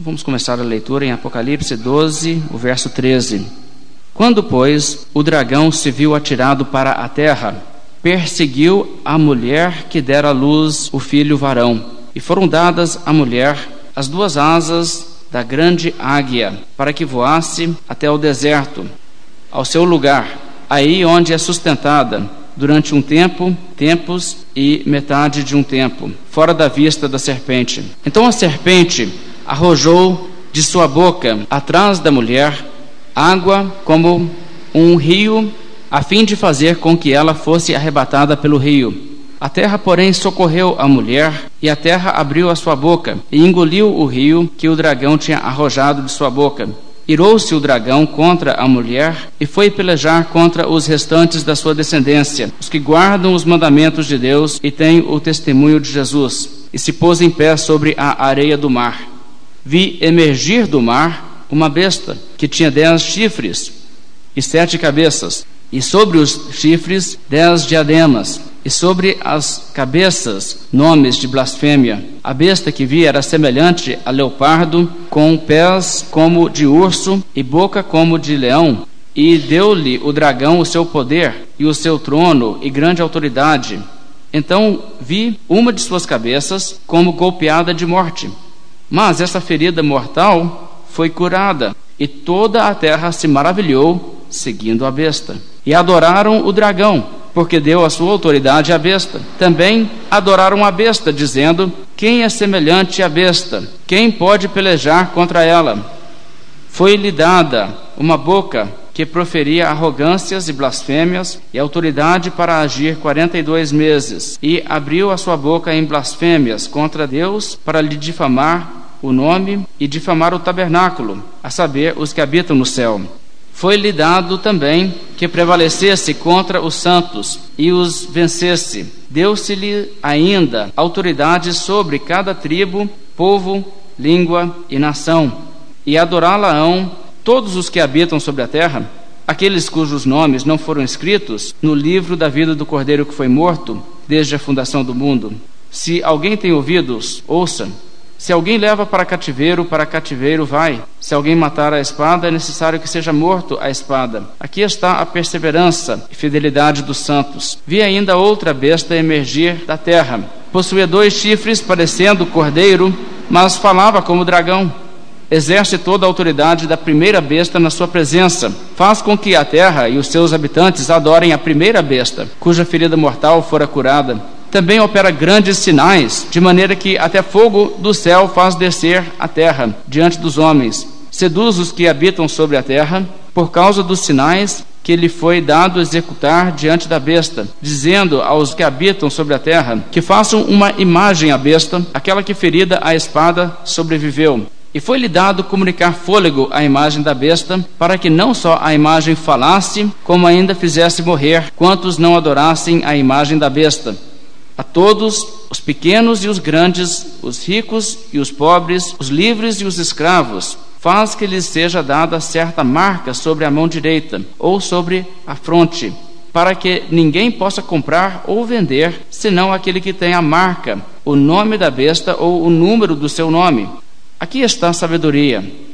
Vamos começar a leitura em Apocalipse 12, o verso 13. Quando, pois, o dragão se viu atirado para a terra, perseguiu a mulher que dera à luz o filho varão, e foram dadas à mulher as duas asas da grande águia, para que voasse até o deserto, ao seu lugar, aí onde é sustentada durante um tempo, tempos e metade de um tempo, fora da vista da serpente. Então a serpente arrojou de sua boca atrás da mulher água como um rio, a fim de fazer com que ela fosse arrebatada pelo rio. A terra, porém, socorreu a mulher, e a terra abriu a sua boca, e engoliu o rio que o dragão tinha arrojado de sua boca. Irou-se o dragão contra a mulher e foi pelejar contra os restantes da sua descendência, os que guardam os mandamentos de Deus e têm o testemunho de Jesus, e se pôs em pé sobre a areia do mar. Vi emergir do mar uma besta que tinha dez chifres e sete cabeças, e sobre os chifres dez diademas, e sobre as cabeças nomes de blasfêmia. A besta que vi era semelhante a leopardo, com pés como de urso e boca como de leão. E deu-lhe o dragão o seu poder e o seu trono e grande autoridade. Então vi uma de suas cabeças como golpeada de morte. Mas essa ferida mortal foi curada, e toda a terra se maravilhou seguindo a besta. E adoraram o dragão porque deu a sua autoridade à besta. Também adoraram a besta, dizendo: Quem é semelhante à besta? Quem pode pelejar contra ela? Foi-lhe dada uma boca que proferia arrogâncias e blasfêmias e autoridade para agir quarenta e dois meses, e abriu a sua boca em blasfêmias contra Deus para lhe difamar o nome e difamar o tabernáculo, a saber, os que habitam no céu foi-lhe dado também que prevalecesse contra os santos e os vencesse. Deu-se-lhe ainda autoridade sobre cada tribo, povo, língua e nação. E adorá-la-ão todos os que habitam sobre a terra, aqueles cujos nomes não foram escritos no livro da vida do Cordeiro que foi morto desde a fundação do mundo. Se alguém tem ouvidos, ouça. Se alguém leva para cativeiro, para cativeiro vai. Se alguém matar a espada, é necessário que seja morto a espada. Aqui está a perseverança e fidelidade dos santos. Vi ainda outra besta emergir da terra. Possuía dois chifres, parecendo cordeiro, mas falava como dragão. Exerce toda a autoridade da primeira besta na sua presença. Faz com que a terra e os seus habitantes adorem a primeira besta, cuja ferida mortal fora curada também opera grandes sinais, de maneira que até fogo do céu faz descer a terra diante dos homens. Seduz os que habitam sobre a terra, por causa dos sinais que lhe foi dado executar diante da besta, dizendo aos que habitam sobre a terra que façam uma imagem à besta, aquela que ferida a espada sobreviveu. E foi-lhe dado comunicar fôlego à imagem da besta, para que não só a imagem falasse, como ainda fizesse morrer quantos não adorassem a imagem da besta a todos, os pequenos e os grandes, os ricos e os pobres, os livres e os escravos, faz que lhes seja dada certa marca sobre a mão direita ou sobre a fronte, para que ninguém possa comprar ou vender, senão aquele que tem a marca, o nome da besta ou o número do seu nome. Aqui está a sabedoria.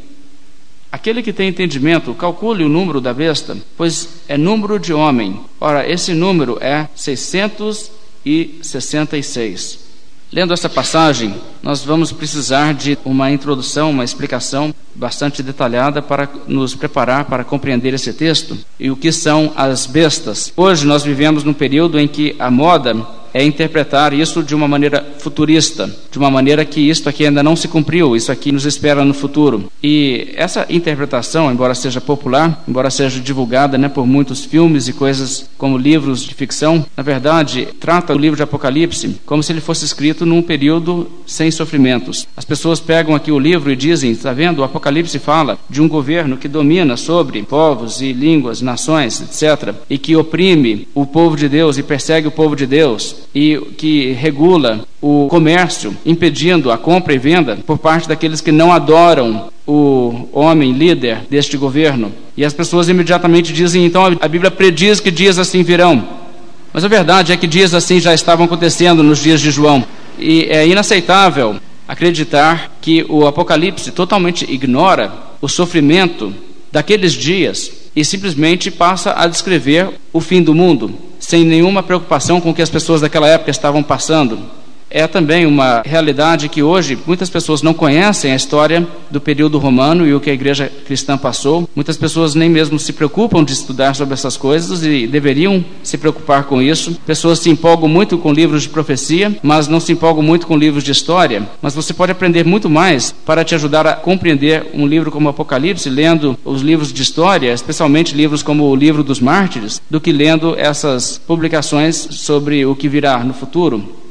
Aquele que tem entendimento, calcule o número da besta, pois é número de homem. Ora, esse número é 600 e 66. Lendo essa passagem, nós vamos precisar de uma introdução, uma explicação bastante detalhada para nos preparar para compreender esse texto e o que são as bestas. Hoje nós vivemos num período em que a moda é interpretar isso de uma maneira futurista, de uma maneira que isto aqui ainda não se cumpriu, isso aqui nos espera no futuro. E essa interpretação, embora seja popular, embora seja divulgada né, por muitos filmes e coisas como livros de ficção, na verdade trata o livro de Apocalipse como se ele fosse escrito num período sem sofrimentos. As pessoas pegam aqui o livro e dizem, está vendo, o Apocalipse fala de um governo que domina sobre povos e línguas, nações, etc., e que oprime o povo de Deus e persegue o povo de Deus e que regula o comércio, impedindo a compra e venda por parte daqueles que não adoram o homem líder deste governo. E as pessoas imediatamente dizem: então a Bíblia prediz que dias assim virão. Mas a verdade é que dias assim já estavam acontecendo nos dias de João. E é inaceitável acreditar que o Apocalipse totalmente ignora o sofrimento daqueles dias e simplesmente passa a descrever o fim do mundo, sem nenhuma preocupação com o que as pessoas daquela época estavam passando é também uma realidade que hoje muitas pessoas não conhecem a história do período romano e o que a igreja cristã passou. Muitas pessoas nem mesmo se preocupam de estudar sobre essas coisas e deveriam se preocupar com isso. Pessoas se empolgam muito com livros de profecia, mas não se empolgam muito com livros de história. Mas você pode aprender muito mais para te ajudar a compreender um livro como Apocalipse, lendo os livros de história, especialmente livros como o Livro dos Mártires, do que lendo essas publicações sobre o que virá no futuro.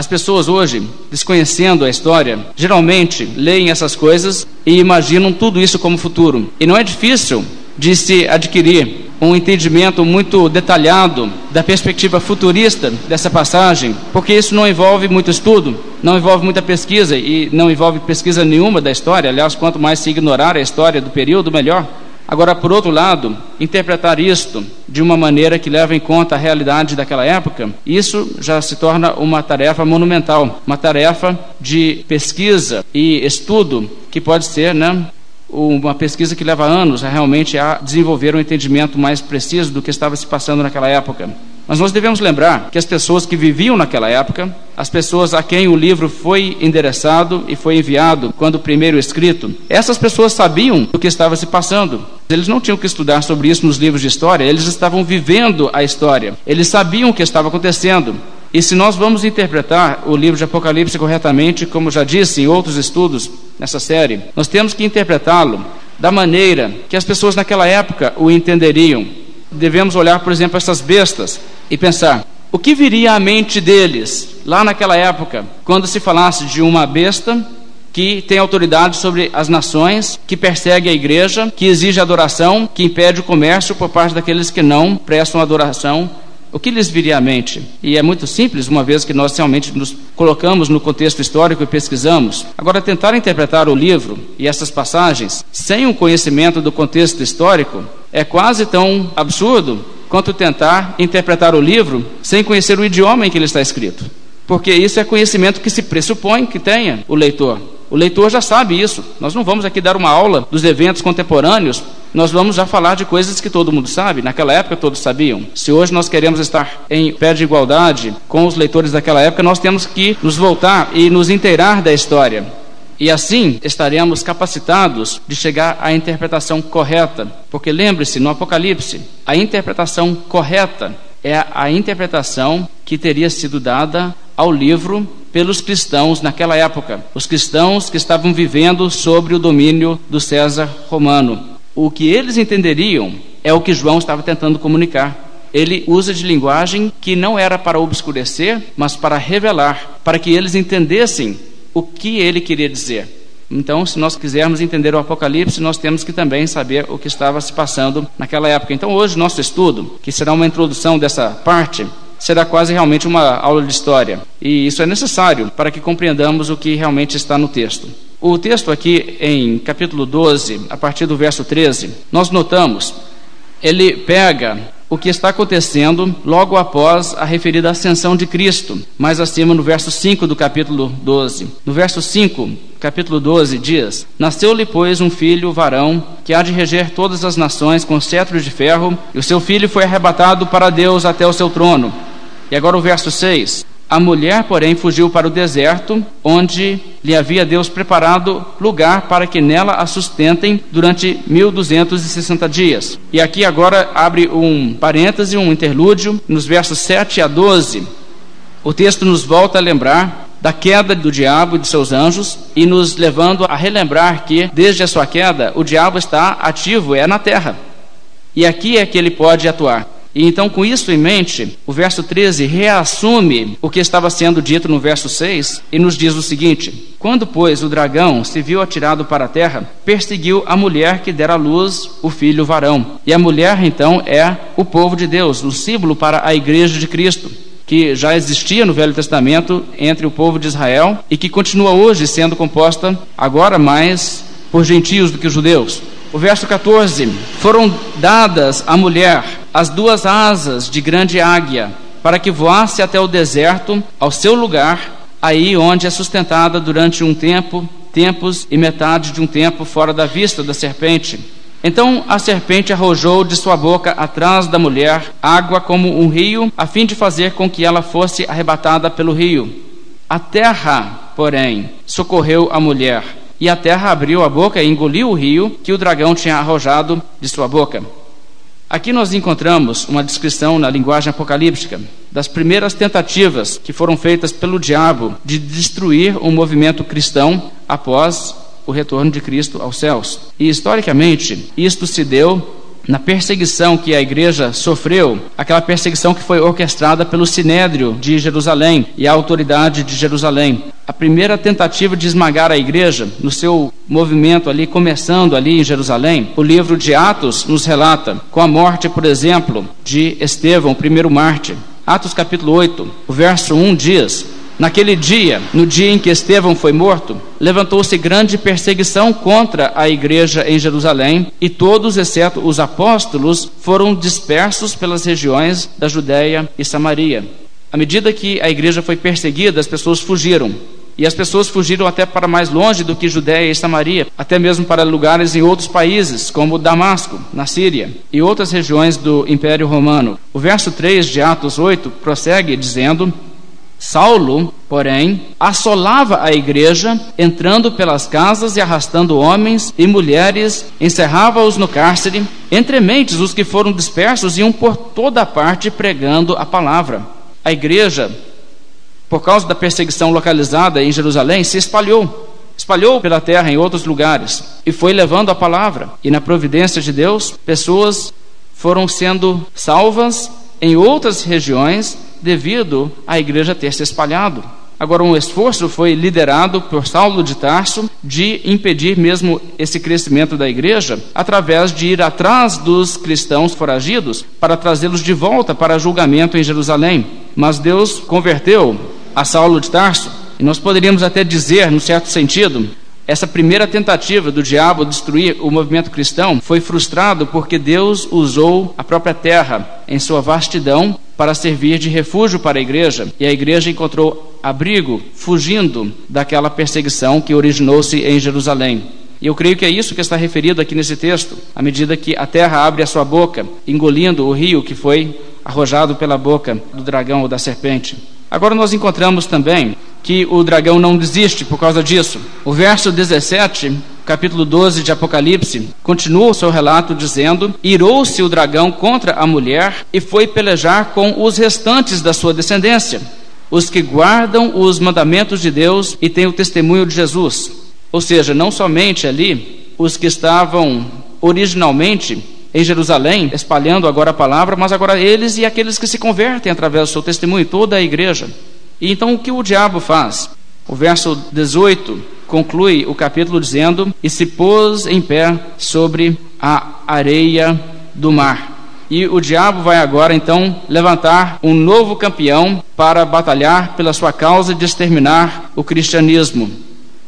As pessoas hoje, desconhecendo a história, geralmente leem essas coisas e imaginam tudo isso como futuro. E não é difícil de se adquirir um entendimento muito detalhado da perspectiva futurista dessa passagem, porque isso não envolve muito estudo, não envolve muita pesquisa e não envolve pesquisa nenhuma da história. Aliás, quanto mais se ignorar a história do período, melhor. Agora, por outro lado, interpretar isto de uma maneira que leva em conta a realidade daquela época, isso já se torna uma tarefa monumental, uma tarefa de pesquisa e estudo que pode ser, né, uma pesquisa que leva anos a realmente a desenvolver um entendimento mais preciso do que estava se passando naquela época. Mas nós devemos lembrar que as pessoas que viviam naquela época, as pessoas a quem o livro foi endereçado e foi enviado quando primeiro escrito, essas pessoas sabiam o que estava se passando. Eles não tinham que estudar sobre isso nos livros de história, eles estavam vivendo a história. Eles sabiam o que estava acontecendo. E se nós vamos interpretar o livro de Apocalipse corretamente, como já disse em outros estudos nessa série, nós temos que interpretá-lo da maneira que as pessoas naquela época o entenderiam devemos olhar, por exemplo, essas bestas e pensar: o que viria à mente deles lá naquela época, quando se falasse de uma besta que tem autoridade sobre as nações, que persegue a igreja, que exige adoração, que impede o comércio por parte daqueles que não prestam adoração o que lhes viria à mente? E é muito simples, uma vez que nós realmente nos colocamos no contexto histórico e pesquisamos. Agora, tentar interpretar o livro e essas passagens sem um conhecimento do contexto histórico é quase tão absurdo quanto tentar interpretar o livro sem conhecer o idioma em que ele está escrito. Porque isso é conhecimento que se pressupõe que tenha o leitor. O leitor já sabe isso. Nós não vamos aqui dar uma aula dos eventos contemporâneos nós vamos já falar de coisas que todo mundo sabe, naquela época todos sabiam. Se hoje nós queremos estar em pé de igualdade com os leitores daquela época, nós temos que nos voltar e nos inteirar da história. E assim estaremos capacitados de chegar à interpretação correta. Porque lembre-se, no Apocalipse, a interpretação correta é a interpretação que teria sido dada ao livro pelos cristãos naquela época, os cristãos que estavam vivendo sobre o domínio do César romano. O que eles entenderiam é o que João estava tentando comunicar. Ele usa de linguagem que não era para obscurecer, mas para revelar, para que eles entendessem o que ele queria dizer. Então, se nós quisermos entender o Apocalipse, nós temos que também saber o que estava se passando naquela época. Então, hoje, nosso estudo, que será uma introdução dessa parte, será quase realmente uma aula de história. E isso é necessário para que compreendamos o que realmente está no texto. O texto aqui em capítulo 12, a partir do verso 13, nós notamos, ele pega o que está acontecendo logo após a referida ascensão de Cristo, mais acima no verso 5 do capítulo 12. No verso 5, capítulo 12, diz: Nasceu-lhe, pois, um filho varão, que há de reger todas as nações com cetro de ferro, e o seu filho foi arrebatado para Deus até o seu trono. E agora o verso 6: a mulher, porém, fugiu para o deserto, onde lhe havia Deus preparado lugar para que nela a sustentem durante 1260 dias. E aqui agora abre um parêntese, um interlúdio, nos versos 7 a 12. O texto nos volta a lembrar da queda do diabo e de seus anjos e nos levando a relembrar que, desde a sua queda, o diabo está ativo, é na terra. E aqui é que ele pode atuar. E então, com isso em mente, o verso 13 reassume o que estava sendo dito no verso 6 e nos diz o seguinte: Quando, pois, o dragão se viu atirado para a terra, perseguiu a mulher que dera à luz o filho varão. E a mulher, então, é o povo de Deus, o símbolo para a igreja de Cristo que já existia no Velho Testamento entre o povo de Israel e que continua hoje sendo composta agora mais por gentios do que judeus. O verso 14: Foram dadas à mulher as duas asas de grande águia, para que voasse até o deserto, ao seu lugar, aí onde é sustentada durante um tempo, tempos e metade de um tempo fora da vista da serpente. Então a serpente arrojou de sua boca atrás da mulher água como um rio, a fim de fazer com que ela fosse arrebatada pelo rio. A terra, porém, socorreu a mulher, e a terra abriu a boca e engoliu o rio que o dragão tinha arrojado de sua boca. Aqui nós encontramos uma descrição na linguagem apocalíptica das primeiras tentativas que foram feitas pelo diabo de destruir o movimento cristão após o retorno de Cristo aos céus. E historicamente, isto se deu na perseguição que a igreja sofreu, aquela perseguição que foi orquestrada pelo Sinédrio de Jerusalém e a autoridade de Jerusalém. Primeira tentativa de esmagar a igreja, no seu movimento ali, começando ali em Jerusalém, o livro de Atos nos relata, com a morte, por exemplo, de Estevão, o primeiro mártir. Atos capítulo 8, o verso 1 diz: Naquele dia, no dia em que Estevão foi morto, levantou-se grande perseguição contra a igreja em Jerusalém, e todos, exceto os apóstolos, foram dispersos pelas regiões da Judéia e Samaria. À medida que a igreja foi perseguida, as pessoas fugiram. E as pessoas fugiram até para mais longe do que Judéia e Samaria, até mesmo para lugares em outros países, como Damasco, na Síria, e outras regiões do Império Romano. O verso 3 de Atos 8 prossegue dizendo: Saulo, porém, assolava a igreja, entrando pelas casas e arrastando homens e mulheres, encerrava-os no cárcere. Entre mentes, os que foram dispersos iam por toda parte pregando a palavra. A igreja, por causa da perseguição localizada em Jerusalém, se espalhou. Espalhou pela terra em outros lugares e foi levando a palavra. E na providência de Deus, pessoas foram sendo salvas em outras regiões devido à igreja ter se espalhado. Agora, um esforço foi liderado por Saulo de Tarso de impedir mesmo esse crescimento da igreja através de ir atrás dos cristãos foragidos para trazê-los de volta para julgamento em Jerusalém. Mas Deus converteu a Saulo de Tarso, e nós poderíamos até dizer, no certo sentido, essa primeira tentativa do diabo destruir o movimento cristão foi frustrado porque Deus usou a própria terra em sua vastidão para servir de refúgio para a igreja, e a igreja encontrou abrigo fugindo daquela perseguição que originou-se em Jerusalém. E eu creio que é isso que está referido aqui nesse texto, à medida que a terra abre a sua boca, engolindo o rio que foi arrojado pela boca do dragão ou da serpente. Agora nós encontramos também que o dragão não desiste por causa disso. O verso 17, capítulo 12 de Apocalipse, continua o seu relato dizendo: Irou-se o dragão contra a mulher e foi pelejar com os restantes da sua descendência, os que guardam os mandamentos de Deus e têm o testemunho de Jesus. Ou seja, não somente ali os que estavam originalmente em Jerusalém, espalhando agora a palavra, mas agora eles e aqueles que se convertem através do seu testemunho, toda a igreja. E então o que o diabo faz? O verso 18 conclui o capítulo dizendo: E se pôs em pé sobre a areia do mar. E o diabo vai agora então levantar um novo campeão para batalhar pela sua causa de exterminar o cristianismo.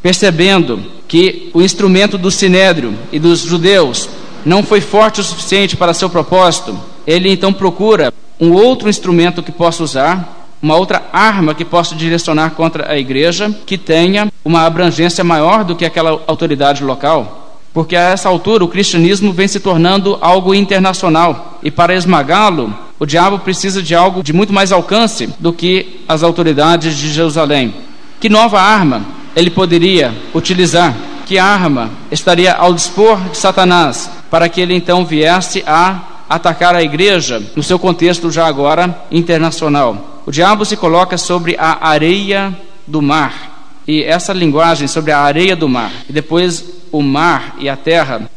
Percebendo que o instrumento do sinédrio e dos judeus não foi forte o suficiente para seu propósito, ele então procura um outro instrumento que possa usar uma outra arma que possa direcionar contra a igreja que tenha uma abrangência maior do que aquela autoridade local. Porque a essa altura o cristianismo vem se tornando algo internacional e para esmagá-lo, o diabo precisa de algo de muito mais alcance do que as autoridades de Jerusalém. Que nova arma ele poderia utilizar? Que arma estaria ao dispor de Satanás para que ele então viesse a atacar a igreja no seu contexto já agora internacional? o diabo se coloca sobre a areia do mar. E essa linguagem sobre a areia do mar, e depois o mar e a terra,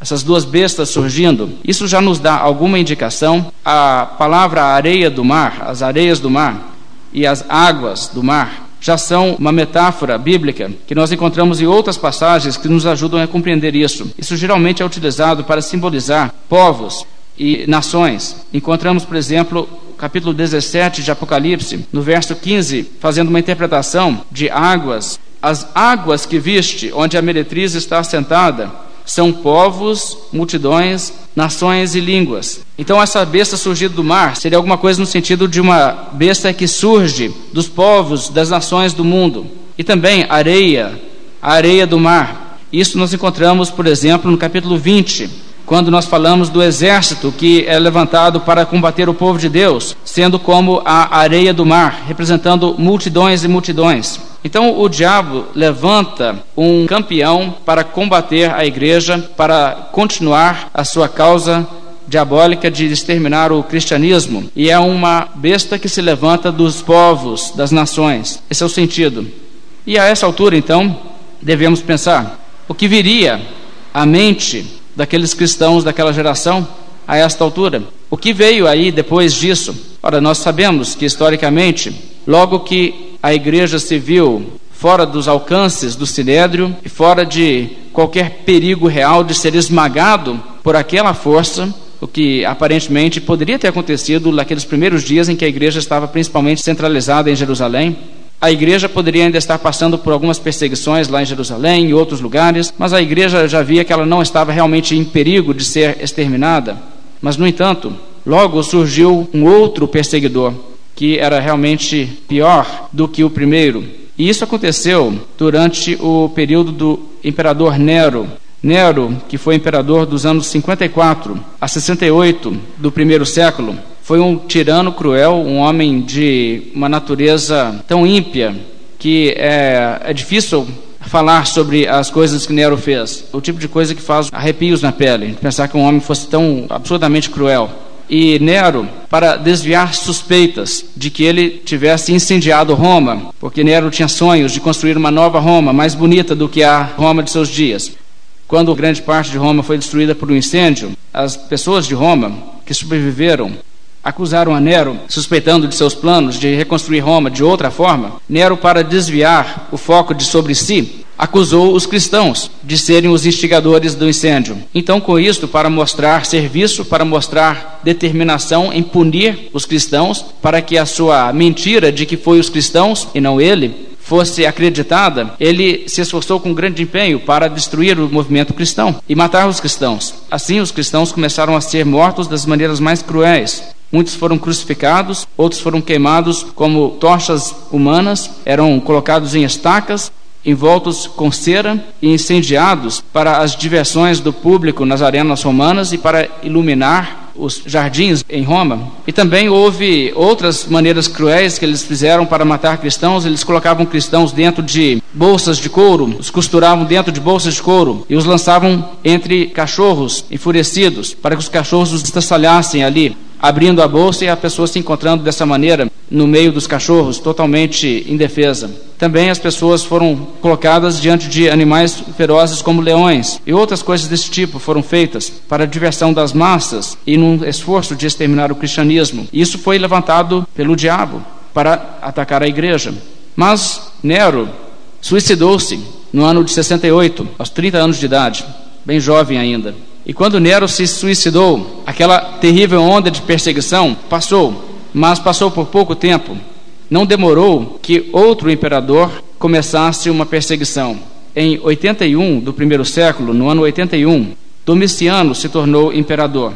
essas duas bestas surgindo, isso já nos dá alguma indicação. A palavra areia do mar, as areias do mar e as águas do mar, já são uma metáfora bíblica que nós encontramos em outras passagens que nos ajudam a compreender isso. Isso geralmente é utilizado para simbolizar povos e nações. Encontramos, por exemplo, capítulo 17 de Apocalipse, no verso 15, fazendo uma interpretação de águas. As águas que viste, onde a meretriz está assentada, são povos, multidões, nações e línguas. Então, essa besta surgida do mar seria alguma coisa no sentido de uma besta que surge dos povos, das nações do mundo. E também areia, a areia do mar. Isso nós encontramos, por exemplo, no capítulo 20, quando nós falamos do exército que é levantado para combater o povo de Deus, sendo como a areia do mar, representando multidões e multidões. Então o diabo levanta um campeão para combater a igreja, para continuar a sua causa diabólica de exterminar o cristianismo, e é uma besta que se levanta dos povos, das nações. Esse é o sentido. E a essa altura, então, devemos pensar o que viria à mente daqueles cristãos daquela geração a esta altura. O que veio aí depois disso? Ora, nós sabemos que historicamente, logo que a igreja se viu fora dos alcances do sinédrio e fora de qualquer perigo real de ser esmagado por aquela força, o que aparentemente poderia ter acontecido naqueles primeiros dias em que a igreja estava principalmente centralizada em Jerusalém, a igreja poderia ainda estar passando por algumas perseguições lá em Jerusalém e outros lugares, mas a igreja já via que ela não estava realmente em perigo de ser exterminada. Mas, no entanto, logo surgiu um outro perseguidor, que era realmente pior do que o primeiro. E isso aconteceu durante o período do imperador Nero. Nero, que foi imperador dos anos 54 a 68 do primeiro século, foi um tirano cruel, um homem de uma natureza tão ímpia que é, é difícil falar sobre as coisas que Nero fez. O tipo de coisa que faz arrepios na pele, pensar que um homem fosse tão absurdamente cruel. E Nero, para desviar suspeitas de que ele tivesse incendiado Roma, porque Nero tinha sonhos de construir uma nova Roma, mais bonita do que a Roma de seus dias. Quando grande parte de Roma foi destruída por um incêndio, as pessoas de Roma que sobreviveram acusaram a Nero, suspeitando de seus planos de reconstruir Roma de outra forma, Nero, para desviar o foco de sobre si, acusou os cristãos de serem os instigadores do incêndio. Então, com isto, para mostrar serviço, para mostrar determinação em punir os cristãos, para que a sua mentira de que foi os cristãos e não ele fosse acreditada, ele se esforçou com grande empenho para destruir o movimento cristão e matar os cristãos. Assim, os cristãos começaram a ser mortos das maneiras mais cruéis. Muitos foram crucificados, outros foram queimados como tochas humanas, eram colocados em estacas, envoltos com cera e incendiados para as diversões do público nas arenas romanas e para iluminar os jardins em Roma. E também houve outras maneiras cruéis que eles fizeram para matar cristãos. Eles colocavam cristãos dentro de bolsas de couro, os costuravam dentro de bolsas de couro e os lançavam entre cachorros enfurecidos para que os cachorros os estraçalhassem ali abrindo a bolsa e a pessoa se encontrando dessa maneira no meio dos cachorros, totalmente indefesa. Também as pessoas foram colocadas diante de animais ferozes como leões e outras coisas desse tipo foram feitas para a diversão das massas e num esforço de exterminar o cristianismo. Isso foi levantado pelo diabo para atacar a igreja. Mas Nero suicidou-se no ano de 68, aos 30 anos de idade, bem jovem ainda. E quando Nero se suicidou, aquela terrível onda de perseguição passou, mas passou por pouco tempo. Não demorou que outro imperador começasse uma perseguição. Em 81 do primeiro século, no ano 81, Domiciano se tornou imperador.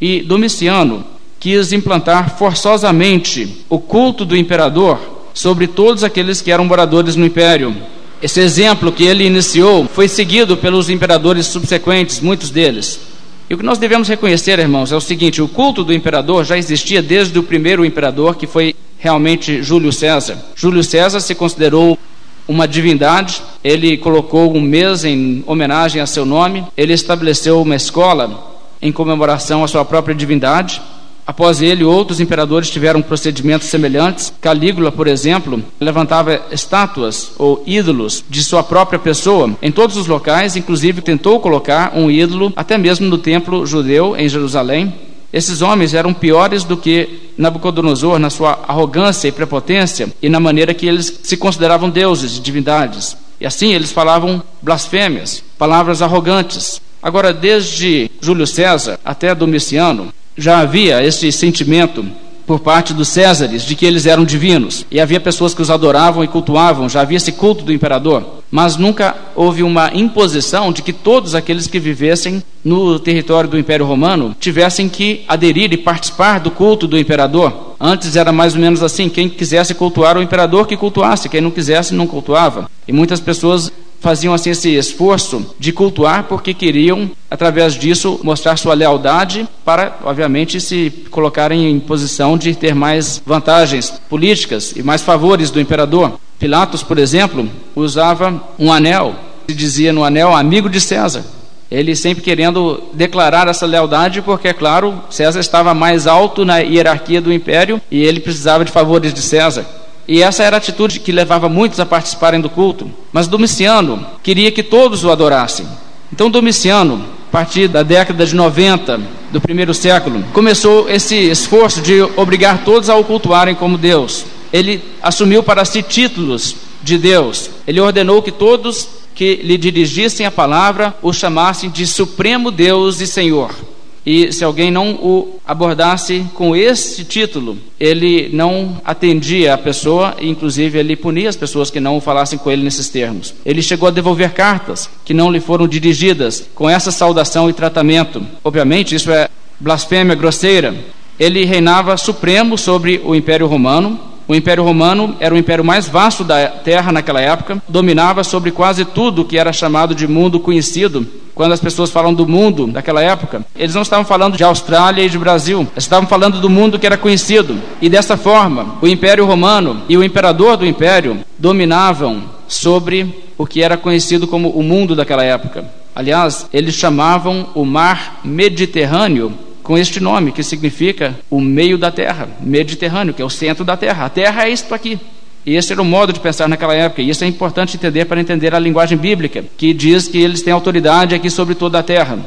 E Domiciano quis implantar forçosamente o culto do imperador sobre todos aqueles que eram moradores no império. Esse exemplo que ele iniciou foi seguido pelos imperadores subsequentes, muitos deles. E o que nós devemos reconhecer, irmãos, é o seguinte: o culto do imperador já existia desde o primeiro imperador, que foi realmente Júlio César. Júlio César se considerou uma divindade, ele colocou um mês em homenagem a seu nome, ele estabeleceu uma escola em comemoração à sua própria divindade. Após ele, outros imperadores tiveram procedimentos semelhantes. Calígula, por exemplo, levantava estátuas ou ídolos de sua própria pessoa em todos os locais, inclusive tentou colocar um ídolo até mesmo no templo judeu em Jerusalém. Esses homens eram piores do que Nabucodonosor na sua arrogância e prepotência e na maneira que eles se consideravam deuses e divindades. E assim eles falavam blasfêmias, palavras arrogantes. Agora, desde Júlio César até Domiciano, já havia esse sentimento por parte dos Césares de que eles eram divinos. E havia pessoas que os adoravam e cultuavam, já havia esse culto do imperador. Mas nunca houve uma imposição de que todos aqueles que vivessem no território do Império Romano tivessem que aderir e participar do culto do imperador. Antes era mais ou menos assim: quem quisesse cultuar o imperador, que cultuasse, quem não quisesse, não cultuava. E muitas pessoas faziam assim esse esforço de cultuar porque queriam, através disso, mostrar sua lealdade para, obviamente, se colocarem em posição de ter mais vantagens políticas e mais favores do imperador. Pilatos, por exemplo, usava um anel, se dizia no anel amigo de César. Ele sempre querendo declarar essa lealdade, porque, é claro, César estava mais alto na hierarquia do império e ele precisava de favores de César. E essa era a atitude que levava muitos a participarem do culto. Mas Domiciano queria que todos o adorassem. Então, Domiciano, a partir da década de 90 do primeiro século, começou esse esforço de obrigar todos a o cultuarem como Deus. Ele assumiu para si títulos de Deus. Ele ordenou que todos que lhe dirigissem a palavra o chamassem de Supremo Deus e Senhor. E se alguém não o abordasse com esse título, ele não atendia a pessoa, e inclusive ele punia as pessoas que não falassem com ele nesses termos. Ele chegou a devolver cartas que não lhe foram dirigidas com essa saudação e tratamento. Obviamente, isso é blasfêmia grosseira. Ele reinava supremo sobre o Império Romano, o Império Romano era o império mais vasto da terra naquela época, dominava sobre quase tudo que era chamado de mundo conhecido. Quando as pessoas falam do mundo daquela época, eles não estavam falando de Austrália e de Brasil, eles estavam falando do mundo que era conhecido. E dessa forma, o Império Romano e o imperador do império dominavam sobre o que era conhecido como o mundo daquela época. Aliás, eles chamavam o mar Mediterrâneo com este nome, que significa o meio da terra, Mediterrâneo, que é o centro da terra. A terra é isto aqui. E esse era o modo de pensar naquela época, e isso é importante entender para entender a linguagem bíblica, que diz que eles têm autoridade aqui sobre toda a terra.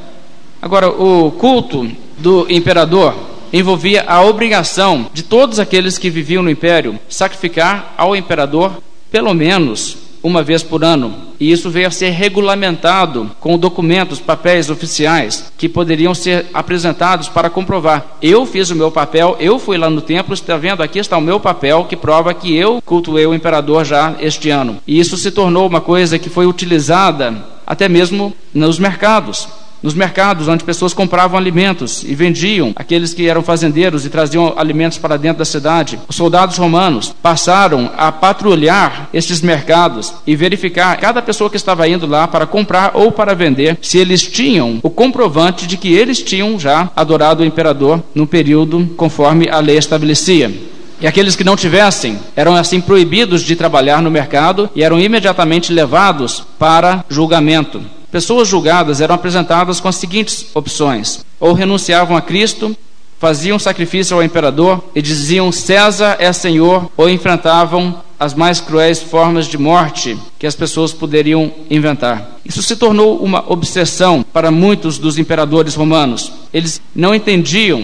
Agora, o culto do imperador envolvia a obrigação de todos aqueles que viviam no império sacrificar ao imperador pelo menos uma vez por ano. E isso veio a ser regulamentado com documentos, papéis oficiais que poderiam ser apresentados para comprovar. Eu fiz o meu papel, eu fui lá no templo, está vendo? Aqui está o meu papel que prova que eu cultuei o imperador já este ano. E isso se tornou uma coisa que foi utilizada até mesmo nos mercados nos mercados onde pessoas compravam alimentos e vendiam, aqueles que eram fazendeiros e traziam alimentos para dentro da cidade. Os soldados romanos passaram a patrulhar estes mercados e verificar cada pessoa que estava indo lá para comprar ou para vender, se eles tinham o comprovante de que eles tinham já adorado o imperador no período conforme a lei estabelecia. E aqueles que não tivessem eram assim proibidos de trabalhar no mercado e eram imediatamente levados para julgamento. Pessoas julgadas eram apresentadas com as seguintes opções: ou renunciavam a Cristo, faziam sacrifício ao imperador e diziam César é Senhor, ou enfrentavam as mais cruéis formas de morte que as pessoas poderiam inventar. Isso se tornou uma obsessão para muitos dos imperadores romanos. Eles não entendiam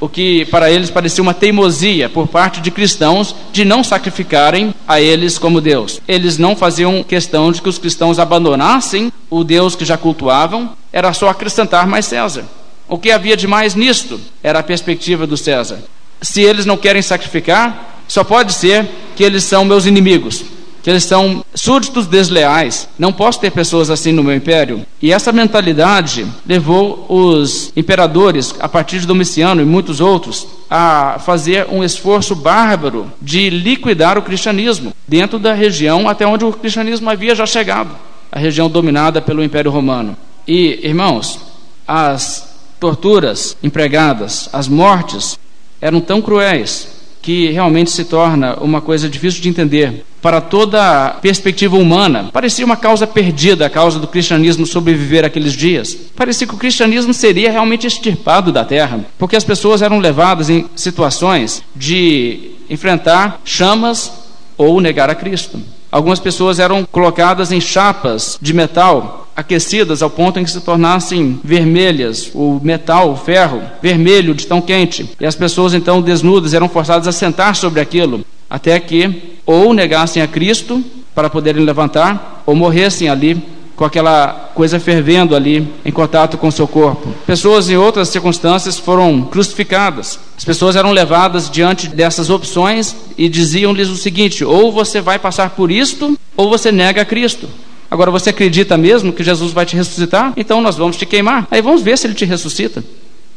o que para eles parecia uma teimosia por parte de cristãos de não sacrificarem a eles como Deus. Eles não faziam questão de que os cristãos abandonassem o Deus que já cultuavam, era só acrescentar mais César. O que havia de mais nisto era a perspectiva do César. Se eles não querem sacrificar, só pode ser que eles são meus inimigos que eles são súditos desleais. Não posso ter pessoas assim no meu império. E essa mentalidade levou os imperadores, a partir de Domiciano e muitos outros, a fazer um esforço bárbaro de liquidar o cristianismo dentro da região até onde o cristianismo havia já chegado a região dominada pelo Império Romano. E, irmãos, as torturas empregadas, as mortes, eram tão cruéis que realmente se torna uma coisa difícil de entender para toda a perspectiva humana. Parecia uma causa perdida, a causa do cristianismo sobreviver aqueles dias. Parecia que o cristianismo seria realmente extirpado da terra, porque as pessoas eram levadas em situações de enfrentar chamas ou negar a Cristo. Algumas pessoas eram colocadas em chapas de metal aquecidas ao ponto em que se tornassem vermelhas, o metal, o ferro, vermelho de tão quente. E as pessoas então desnudas eram forçadas a sentar sobre aquilo, até que ou negassem a Cristo para poderem levantar, ou morressem ali com aquela coisa fervendo ali em contato com seu corpo. Pessoas em outras circunstâncias foram crucificadas. As pessoas eram levadas diante dessas opções e diziam-lhes o seguinte: ou você vai passar por isto, ou você nega a Cristo. Agora você acredita mesmo que Jesus vai te ressuscitar? Então nós vamos te queimar. Aí vamos ver se ele te ressuscita.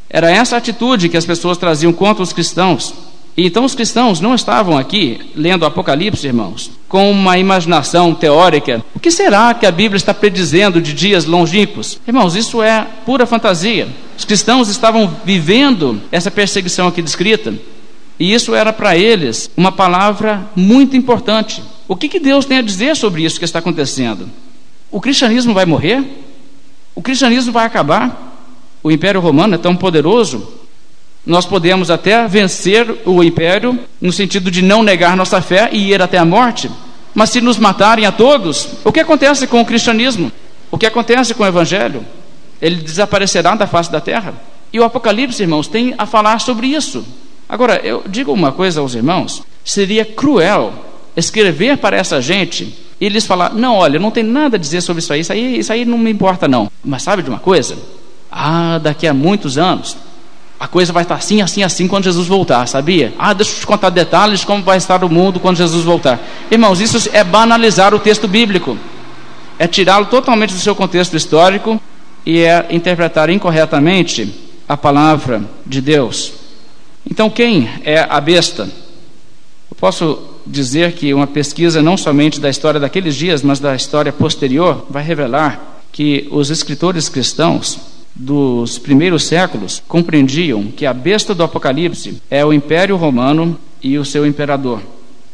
Era essa atitude que as pessoas traziam contra os cristãos. Então os cristãos não estavam aqui lendo Apocalipse, irmãos, com uma imaginação teórica. O que será que a Bíblia está predizendo de dias longínquos? Irmãos, isso é pura fantasia. Os cristãos estavam vivendo essa perseguição aqui descrita, e isso era para eles uma palavra muito importante. O que, que Deus tem a dizer sobre isso que está acontecendo? O cristianismo vai morrer? O cristianismo vai acabar? O Império Romano é tão poderoso nós podemos até vencer o império no sentido de não negar nossa fé e ir até a morte. Mas se nos matarem a todos, o que acontece com o cristianismo? O que acontece com o evangelho? Ele desaparecerá da face da terra? E o Apocalipse, irmãos, tem a falar sobre isso. Agora, eu digo uma coisa aos irmãos: seria cruel escrever para essa gente e lhes falar: não, olha, não tem nada a dizer sobre isso aí, isso aí, isso aí não me importa, não. Mas sabe de uma coisa? Ah, daqui a muitos anos, a coisa vai estar assim, assim, assim quando Jesus voltar, sabia? Ah, deixa eu te contar detalhes de como vai estar o mundo quando Jesus voltar. Irmãos, isso é banalizar o texto bíblico, é tirá-lo totalmente do seu contexto histórico e é interpretar incorretamente a palavra de Deus. Então, quem é a besta? Eu posso dizer que uma pesquisa não somente da história daqueles dias, mas da história posterior, vai revelar que os escritores cristãos dos primeiros séculos compreendiam que a besta do Apocalipse é o Império Romano e o seu imperador.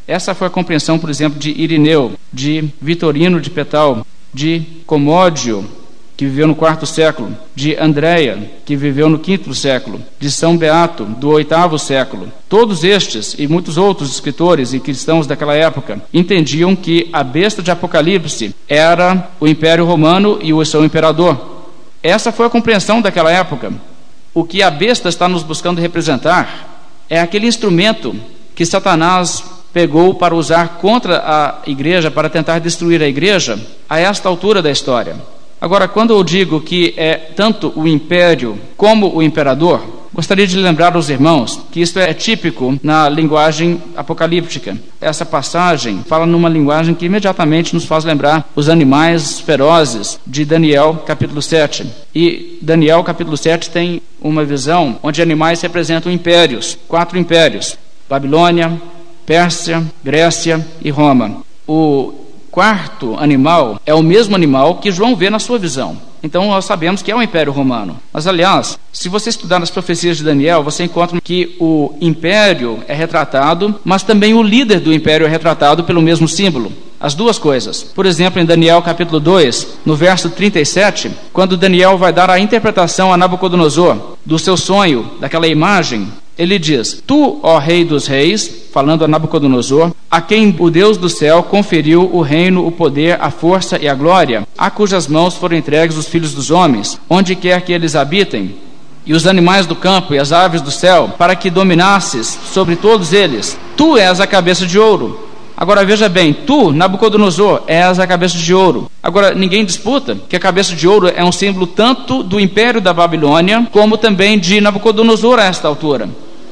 Essa foi a compreensão, por exemplo, de Irineu, de Vitorino de Petal, de Comódio, que viveu no quarto século, de Andréia, que viveu no quinto século, de São Beato, do oitavo século. Todos estes e muitos outros escritores e cristãos daquela época entendiam que a besta de Apocalipse era o Império Romano e o seu imperador. Essa foi a compreensão daquela época. O que a besta está nos buscando representar é aquele instrumento que Satanás pegou para usar contra a igreja, para tentar destruir a igreja, a esta altura da história. Agora, quando eu digo que é tanto o império como o imperador, gostaria de lembrar aos irmãos que isso é típico na linguagem apocalíptica. Essa passagem fala numa linguagem que imediatamente nos faz lembrar os animais ferozes de Daniel, capítulo 7. E Daniel, capítulo 7, tem uma visão onde animais representam impérios, quatro impérios: Babilônia, Pérsia, Grécia e Roma. O quarto animal é o mesmo animal que João vê na sua visão. Então nós sabemos que é o Império Romano. Mas aliás, se você estudar nas profecias de Daniel, você encontra que o império é retratado, mas também o líder do império é retratado pelo mesmo símbolo. As duas coisas. Por exemplo, em Daniel capítulo 2, no verso 37, quando Daniel vai dar a interpretação a Nabucodonosor do seu sonho, daquela imagem, ele diz: Tu, ó Rei dos Reis, falando a Nabucodonosor, a quem o Deus do céu conferiu o reino, o poder, a força e a glória, a cujas mãos foram entregues os filhos dos homens, onde quer que eles habitem, e os animais do campo e as aves do céu, para que dominasses sobre todos eles. Tu és a cabeça de ouro. Agora veja bem, tu, Nabucodonosor, és a cabeça de ouro. Agora ninguém disputa que a cabeça de ouro é um símbolo tanto do império da Babilônia, como também de Nabucodonosor a esta altura.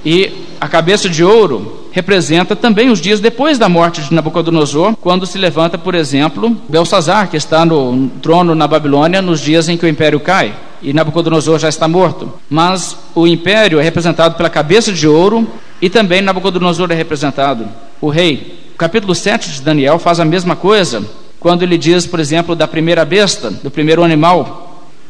E a cabeça de ouro representa também os dias depois da morte de Nabucodonosor, quando se levanta, por exemplo, Belsazar, que está no trono na Babilônia nos dias em que o império cai. E Nabucodonosor já está morto. Mas o império é representado pela cabeça de ouro e também Nabucodonosor é representado, o rei. O capítulo 7 de Daniel faz a mesma coisa, quando ele diz, por exemplo, da primeira besta, do primeiro animal,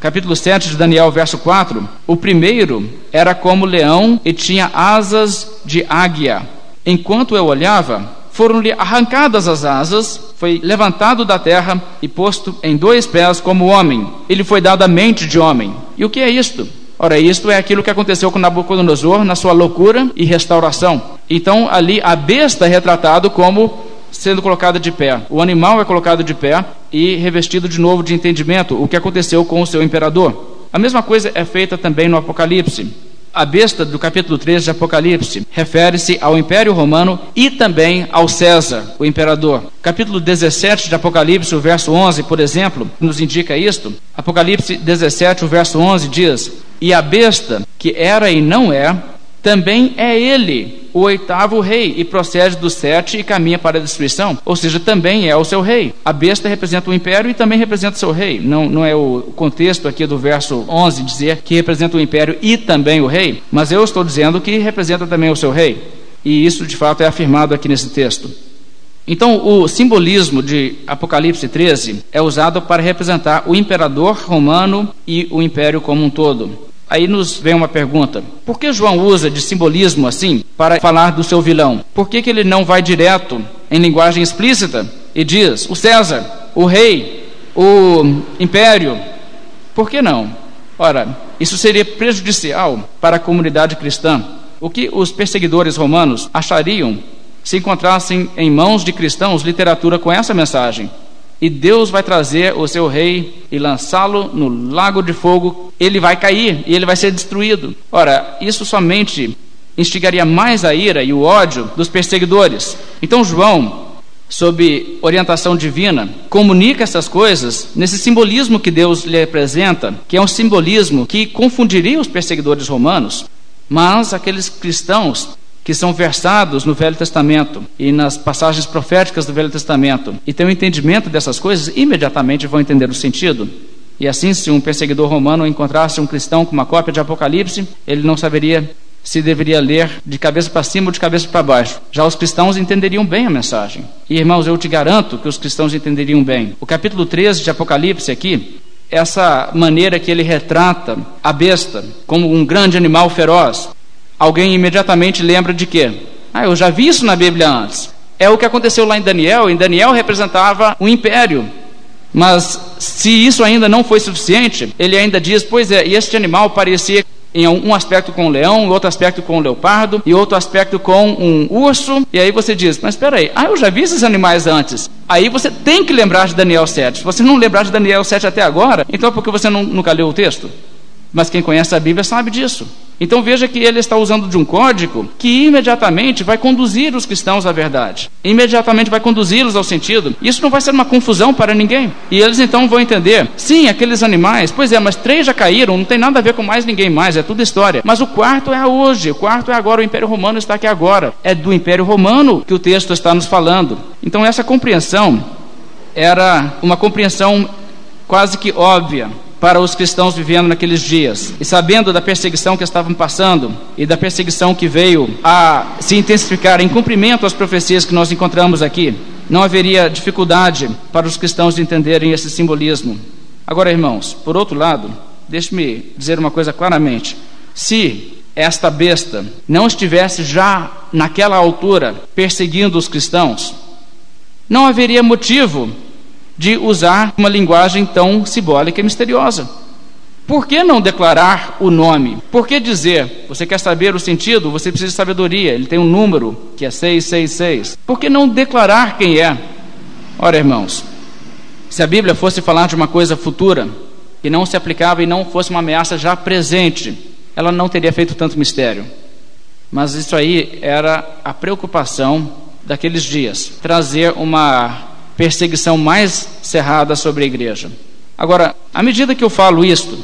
capítulo 7 de Daniel, verso 4, o primeiro era como leão e tinha asas de águia. Enquanto eu olhava, foram-lhe arrancadas as asas, foi levantado da terra e posto em dois pés como homem. Ele foi dado a mente de homem. E o que é isto? Ora, isto é aquilo que aconteceu com Nabucodonosor na sua loucura e restauração. Então, ali a besta é retratado como sendo colocada de pé. O animal é colocado de pé e revestido de novo de entendimento, o que aconteceu com o seu imperador. A mesma coisa é feita também no Apocalipse. A besta do capítulo 13 de Apocalipse refere-se ao Império Romano e também ao César, o imperador. Capítulo 17 de Apocalipse, o verso 11, por exemplo, nos indica isto. Apocalipse 17, o verso 11 diz: E a besta, que era e não é, também é ele o oitavo rei e procede do sete e caminha para a destruição, ou seja, também é o seu rei. A besta representa o império e também representa o seu rei. Não, não é o contexto aqui do verso 11 dizer que representa o império e também o rei, mas eu estou dizendo que representa também o seu rei. E isso de fato é afirmado aqui nesse texto. Então, o simbolismo de Apocalipse 13 é usado para representar o imperador romano e o império como um todo. Aí nos vem uma pergunta: por que João usa de simbolismo assim para falar do seu vilão? Por que, que ele não vai direto em linguagem explícita e diz o César, o rei, o império? Por que não? Ora, isso seria prejudicial para a comunidade cristã. O que os perseguidores romanos achariam se encontrassem em mãos de cristãos literatura com essa mensagem? E Deus vai trazer o seu rei e lançá-lo no lago de fogo. Ele vai cair e ele vai ser destruído. Ora, isso somente instigaria mais a ira e o ódio dos perseguidores. Então, João, sob orientação divina, comunica essas coisas nesse simbolismo que Deus lhe apresenta, que é um simbolismo que confundiria os perseguidores romanos, mas aqueles cristãos que são versados no Velho Testamento e nas passagens proféticas do Velho Testamento e têm um entendimento dessas coisas, imediatamente vão entender o sentido. E assim, se um perseguidor romano encontrasse um cristão com uma cópia de Apocalipse, ele não saberia se deveria ler de cabeça para cima ou de cabeça para baixo. Já os cristãos entenderiam bem a mensagem. E irmãos, eu te garanto que os cristãos entenderiam bem. O capítulo 13 de Apocalipse aqui, essa maneira que ele retrata a besta como um grande animal feroz, alguém imediatamente lembra de quê? Ah, eu já vi isso na Bíblia antes. É o que aconteceu lá em Daniel. Em Daniel representava um império. Mas se isso ainda não foi suficiente, ele ainda diz: pois é, e este animal parecia em um aspecto com um leão, outro aspecto com um leopardo e outro aspecto com um urso. E aí você diz: Mas espera aí, ah, eu já vi esses animais antes. Aí você tem que lembrar de Daniel 7. Se você não lembrar de Daniel 7 até agora, então é porque você não, nunca leu o texto? Mas quem conhece a Bíblia sabe disso. Então veja que ele está usando de um código que imediatamente vai conduzir os cristãos à verdade, imediatamente vai conduzi-los ao sentido. Isso não vai ser uma confusão para ninguém. E eles então vão entender: sim, aqueles animais, pois é, mas três já caíram, não tem nada a ver com mais ninguém mais, é tudo história. Mas o quarto é hoje, o quarto é agora, o Império Romano está aqui agora. É do Império Romano que o texto está nos falando. Então essa compreensão era uma compreensão quase que óbvia para os cristãos vivendo naqueles dias. E sabendo da perseguição que estavam passando e da perseguição que veio a se intensificar em cumprimento às profecias que nós encontramos aqui, não haveria dificuldade para os cristãos entenderem esse simbolismo. Agora, irmãos, por outro lado, deixe-me dizer uma coisa claramente: se esta besta não estivesse já naquela altura perseguindo os cristãos, não haveria motivo de usar uma linguagem tão simbólica e misteriosa. Por que não declarar o nome? Por que dizer, você quer saber o sentido? Você precisa de sabedoria. Ele tem um número que é 666. Por que não declarar quem é? Ora, irmãos, se a Bíblia fosse falar de uma coisa futura, que não se aplicava e não fosse uma ameaça já presente, ela não teria feito tanto mistério. Mas isso aí era a preocupação daqueles dias trazer uma perseguição mais cerrada sobre a igreja. Agora, à medida que eu falo isto,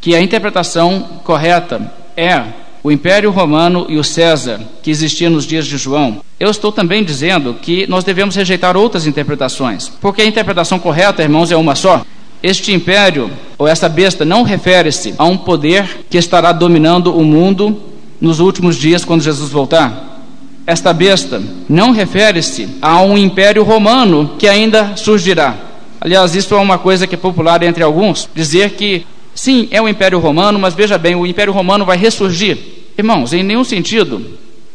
que a interpretação correta é o Império Romano e o César que existia nos dias de João, eu estou também dizendo que nós devemos rejeitar outras interpretações, porque a interpretação correta, irmãos, é uma só. Este império, ou essa besta, não refere-se a um poder que estará dominando o mundo nos últimos dias quando Jesus voltar. Esta besta não refere-se a um império romano que ainda surgirá. Aliás, isso é uma coisa que é popular entre alguns, dizer que sim, é o império romano, mas veja bem, o império romano vai ressurgir. Irmãos, em nenhum sentido,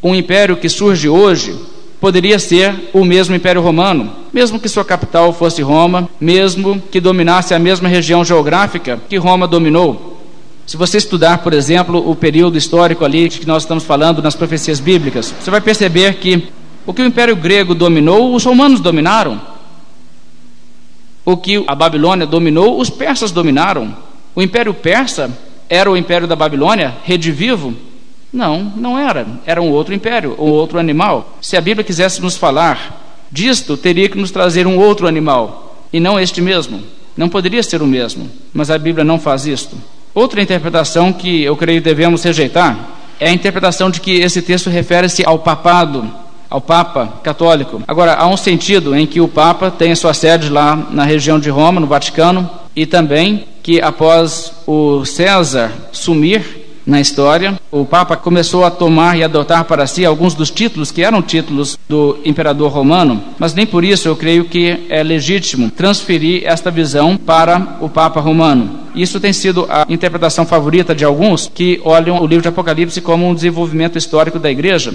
um império que surge hoje poderia ser o mesmo Império Romano, mesmo que sua capital fosse Roma, mesmo que dominasse a mesma região geográfica que Roma dominou. Se você estudar, por exemplo, o período histórico ali que nós estamos falando nas profecias bíblicas, você vai perceber que o que o Império Grego dominou, os romanos dominaram. O que a Babilônia dominou, os persas dominaram. O Império Persa era o império da Babilônia, redivivo? Não, não era. Era um outro império, um outro animal. Se a Bíblia quisesse nos falar disto, teria que nos trazer um outro animal, e não este mesmo. Não poderia ser o mesmo, mas a Bíblia não faz isto. Outra interpretação que eu creio devemos rejeitar é a interpretação de que esse texto refere-se ao papado, ao Papa católico. Agora, há um sentido em que o Papa tem a sua sede lá na região de Roma, no Vaticano, e também que após o César sumir na história, o Papa começou a tomar e adotar para si alguns dos títulos que eram títulos do imperador romano, mas nem por isso eu creio que é legítimo transferir esta visão para o Papa romano. Isso tem sido a interpretação favorita de alguns que olham o livro de Apocalipse como um desenvolvimento histórico da igreja.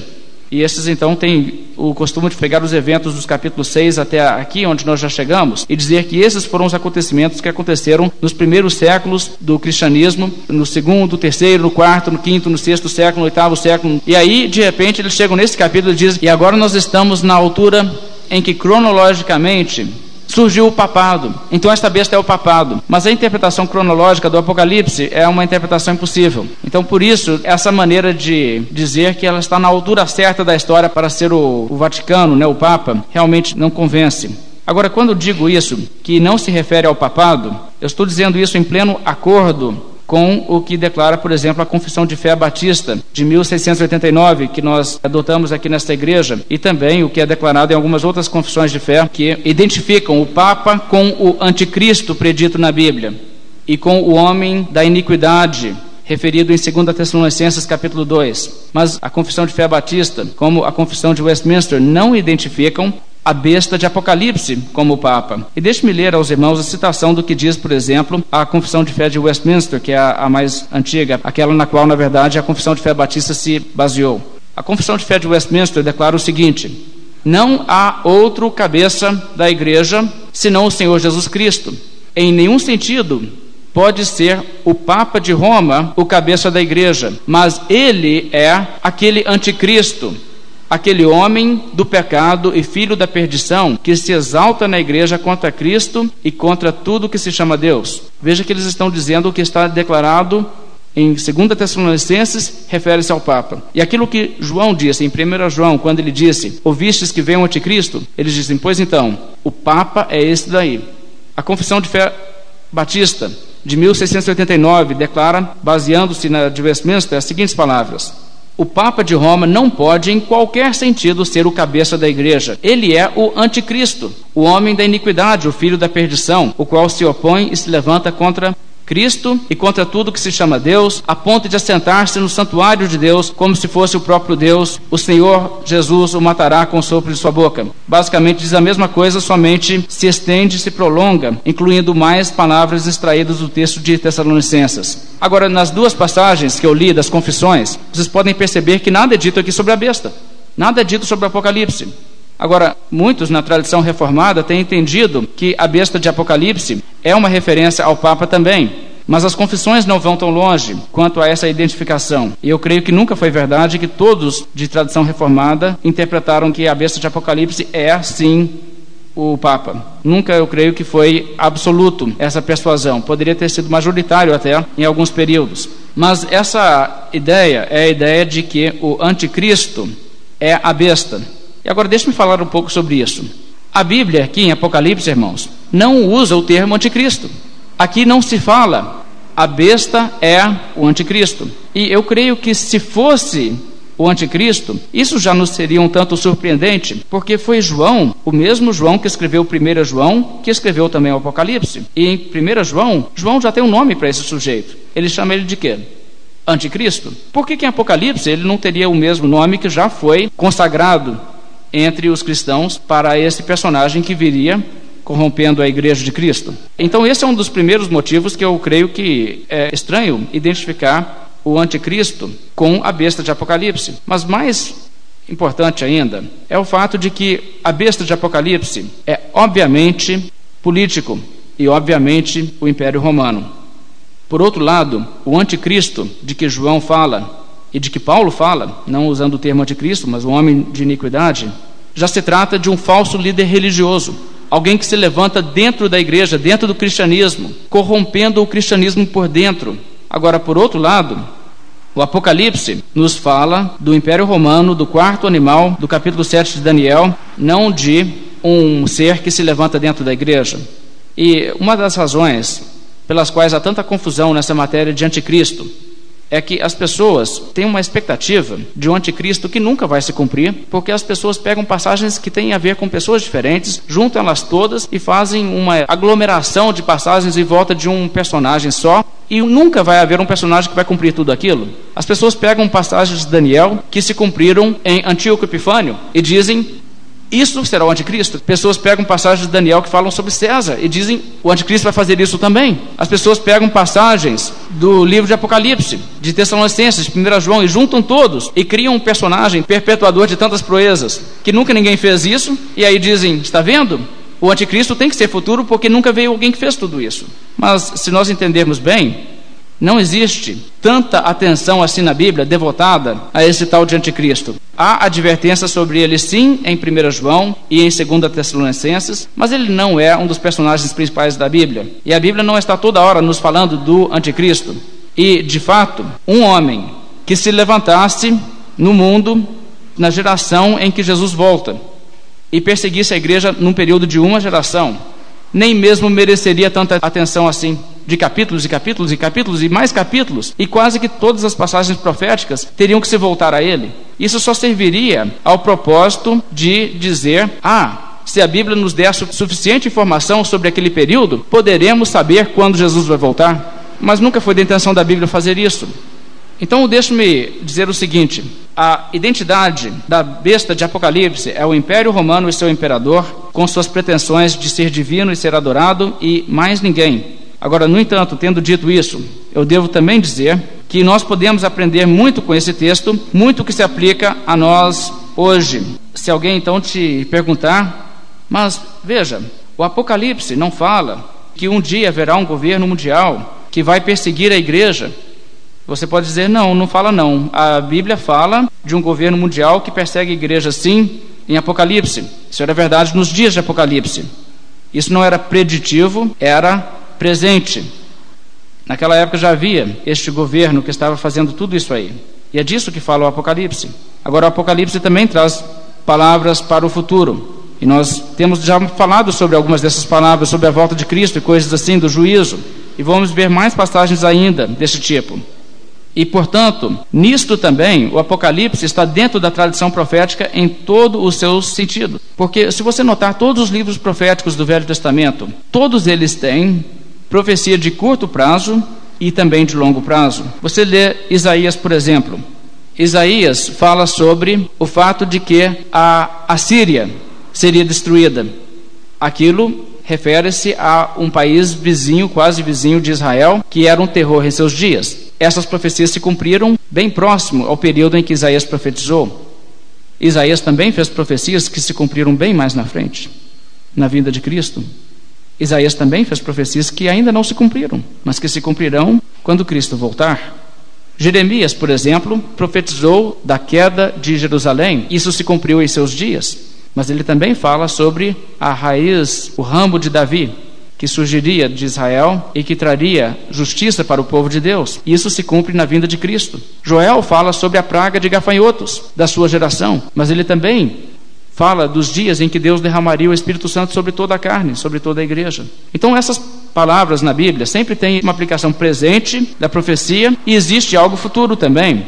E esses então têm o costume de pegar os eventos dos capítulos 6 até aqui, onde nós já chegamos, e dizer que esses foram os acontecimentos que aconteceram nos primeiros séculos do cristianismo, no segundo, terceiro, no quarto, no quinto, no sexto século, no oitavo século. E aí, de repente, eles chegam nesse capítulo e dizem: e agora nós estamos na altura em que cronologicamente surgiu o papado. Então esta besta é o papado. Mas a interpretação cronológica do Apocalipse é uma interpretação impossível. Então por isso essa maneira de dizer que ela está na altura certa da história para ser o, o Vaticano, né, o Papa, realmente não convence. Agora, quando digo isso, que não se refere ao papado, eu estou dizendo isso em pleno acordo com o que declara, por exemplo, a Confissão de Fé Batista de 1689, que nós adotamos aqui nesta igreja, e também o que é declarado em algumas outras confissões de fé que identificam o Papa com o anticristo predito na Bíblia e com o homem da iniquidade referido em 2 Tessalonicenses capítulo 2. Mas a Confissão de Fé Batista, como a Confissão de Westminster, não identificam a besta de Apocalipse como Papa. E deixe-me ler aos irmãos a citação do que diz, por exemplo, a Confissão de Fé de Westminster, que é a, a mais antiga, aquela na qual, na verdade, a Confissão de Fé Batista se baseou. A Confissão de Fé de Westminster declara o seguinte: Não há outro cabeça da igreja senão o Senhor Jesus Cristo. Em nenhum sentido pode ser o Papa de Roma o cabeça da igreja, mas ele é aquele anticristo aquele homem do pecado e filho da perdição que se exalta na igreja contra Cristo e contra tudo que se chama Deus. Veja que eles estão dizendo o que está declarado em 2 Tessalonicenses, refere-se ao Papa. E aquilo que João disse em 1 João, quando ele disse: Ouvistes que vem o anticristo? Eles dizem: Pois então, o Papa é esse daí. A Confissão de Fé Batista, de 1689, declara, baseando-se na de Westminster, as seguintes palavras: o Papa de Roma não pode, em qualquer sentido, ser o cabeça da igreja. Ele é o anticristo, o homem da iniquidade, o filho da perdição, o qual se opõe e se levanta contra Cristo e contra tudo que se chama Deus, a ponto de assentar-se no santuário de Deus como se fosse o próprio Deus, o Senhor Jesus o matará com o sopro de sua boca. Basicamente diz a mesma coisa, somente se estende e se prolonga, incluindo mais palavras extraídas do texto de Tessalonicenses. Agora, nas duas passagens que eu li das confissões, vocês podem perceber que nada é dito aqui sobre a besta, nada é dito sobre o Apocalipse. Agora, muitos na tradição reformada têm entendido que a besta de Apocalipse é uma referência ao Papa também. Mas as confissões não vão tão longe quanto a essa identificação. E eu creio que nunca foi verdade que todos de tradição reformada interpretaram que a besta de Apocalipse é, sim, o Papa. Nunca eu creio que foi absoluto essa persuasão. Poderia ter sido majoritário até em alguns períodos. Mas essa ideia é a ideia de que o anticristo é a besta. E agora deixe-me falar um pouco sobre isso. A Bíblia, aqui em Apocalipse, irmãos, não usa o termo anticristo. Aqui não se fala a besta é o anticristo. E eu creio que se fosse o anticristo, isso já nos seria um tanto surpreendente, porque foi João, o mesmo João que escreveu o 1 João, que escreveu também o Apocalipse. E em 1 João, João já tem um nome para esse sujeito. Ele chama ele de quê? Anticristo. Por que, que em Apocalipse ele não teria o mesmo nome que já foi consagrado entre os cristãos para esse personagem que viria corrompendo a igreja de Cristo. Então, esse é um dos primeiros motivos que eu creio que é estranho identificar o anticristo com a besta de Apocalipse. Mas mais importante ainda é o fato de que a besta de Apocalipse é obviamente político e obviamente o Império Romano. Por outro lado, o anticristo de que João fala e de que Paulo fala, não usando o termo anticristo, mas o homem de iniquidade, já se trata de um falso líder religioso, alguém que se levanta dentro da igreja, dentro do cristianismo, corrompendo o cristianismo por dentro, Agora, por outro lado, o Apocalipse nos fala do Império Romano, do quarto animal, do capítulo 7 de Daniel, não de um ser que se levanta dentro da igreja. E uma das razões pelas quais há tanta confusão nessa matéria de anticristo é que as pessoas têm uma expectativa de um anticristo que nunca vai se cumprir, porque as pessoas pegam passagens que têm a ver com pessoas diferentes, juntam elas todas e fazem uma aglomeração de passagens em volta de um personagem só, e nunca vai haver um personagem que vai cumprir tudo aquilo. As pessoas pegam passagens de Daniel que se cumpriram em Antíoco Epifânio e dizem isso será o anticristo. Pessoas pegam passagens de Daniel que falam sobre César e dizem o anticristo vai fazer isso também. As pessoas pegam passagens do livro de Apocalipse, de Tessalonicenses, de 1 João e juntam todos e criam um personagem perpetuador de tantas proezas que nunca ninguém fez isso e aí dizem, está vendo? O anticristo tem que ser futuro porque nunca veio alguém que fez tudo isso. Mas se nós entendermos bem, não existe tanta atenção assim na Bíblia devotada a esse tal de anticristo. Há advertência sobre ele sim em 1 João e em 2 Tessalonicenses, mas ele não é um dos personagens principais da Bíblia. E a Bíblia não está toda hora nos falando do anticristo. E, de fato, um homem que se levantasse no mundo na geração em que Jesus volta e perseguisse a igreja num período de uma geração, nem mesmo mereceria tanta atenção assim de capítulos e capítulos e capítulos e mais capítulos, e quase que todas as passagens proféticas teriam que se voltar a ele. Isso só serviria ao propósito de dizer: ah, se a Bíblia nos der suficiente informação sobre aquele período, poderemos saber quando Jesus vai voltar. Mas nunca foi da intenção da Bíblia fazer isso. Então, deixe-me dizer o seguinte: a identidade da besta de Apocalipse é o Império Romano e seu imperador, com suas pretensões de ser divino e ser adorado, e mais ninguém. Agora, no entanto, tendo dito isso, eu devo também dizer que nós podemos aprender muito com esse texto, muito que se aplica a nós hoje. Se alguém então te perguntar, mas veja, o Apocalipse não fala que um dia haverá um governo mundial que vai perseguir a igreja. Você pode dizer, não, não fala não. A Bíblia fala de um governo mundial que persegue a igreja sim em Apocalipse. Isso era verdade nos dias de Apocalipse. Isso não era preditivo, era presente. Naquela época já havia este governo que estava fazendo tudo isso aí. E é disso que fala o Apocalipse. Agora, o Apocalipse também traz palavras para o futuro. E nós temos já falado sobre algumas dessas palavras, sobre a volta de Cristo e coisas assim, do juízo. E vamos ver mais passagens ainda desse tipo. E, portanto, nisto também, o Apocalipse está dentro da tradição profética em todo o seu sentido. Porque, se você notar, todos os livros proféticos do Velho Testamento, todos eles têm profecia de curto prazo e também de longo prazo. Você lê Isaías, por exemplo. Isaías fala sobre o fato de que a Assíria seria destruída. Aquilo refere-se a um país vizinho, quase vizinho de Israel, que era um terror em seus dias. Essas profecias se cumpriram bem próximo ao período em que Isaías profetizou. Isaías também fez profecias que se cumpriram bem mais na frente, na vinda de Cristo. Isaías também fez profecias que ainda não se cumpriram, mas que se cumprirão quando Cristo voltar. Jeremias, por exemplo, profetizou da queda de Jerusalém. Isso se cumpriu em seus dias. Mas ele também fala sobre a raiz, o ramo de Davi, que surgiria de Israel e que traria justiça para o povo de Deus. Isso se cumpre na vinda de Cristo. Joel fala sobre a praga de gafanhotos da sua geração, mas ele também fala dos dias em que Deus derramaria o Espírito Santo sobre toda a carne, sobre toda a igreja. Então, essas palavras na Bíblia sempre têm uma aplicação presente da profecia e existe algo futuro também.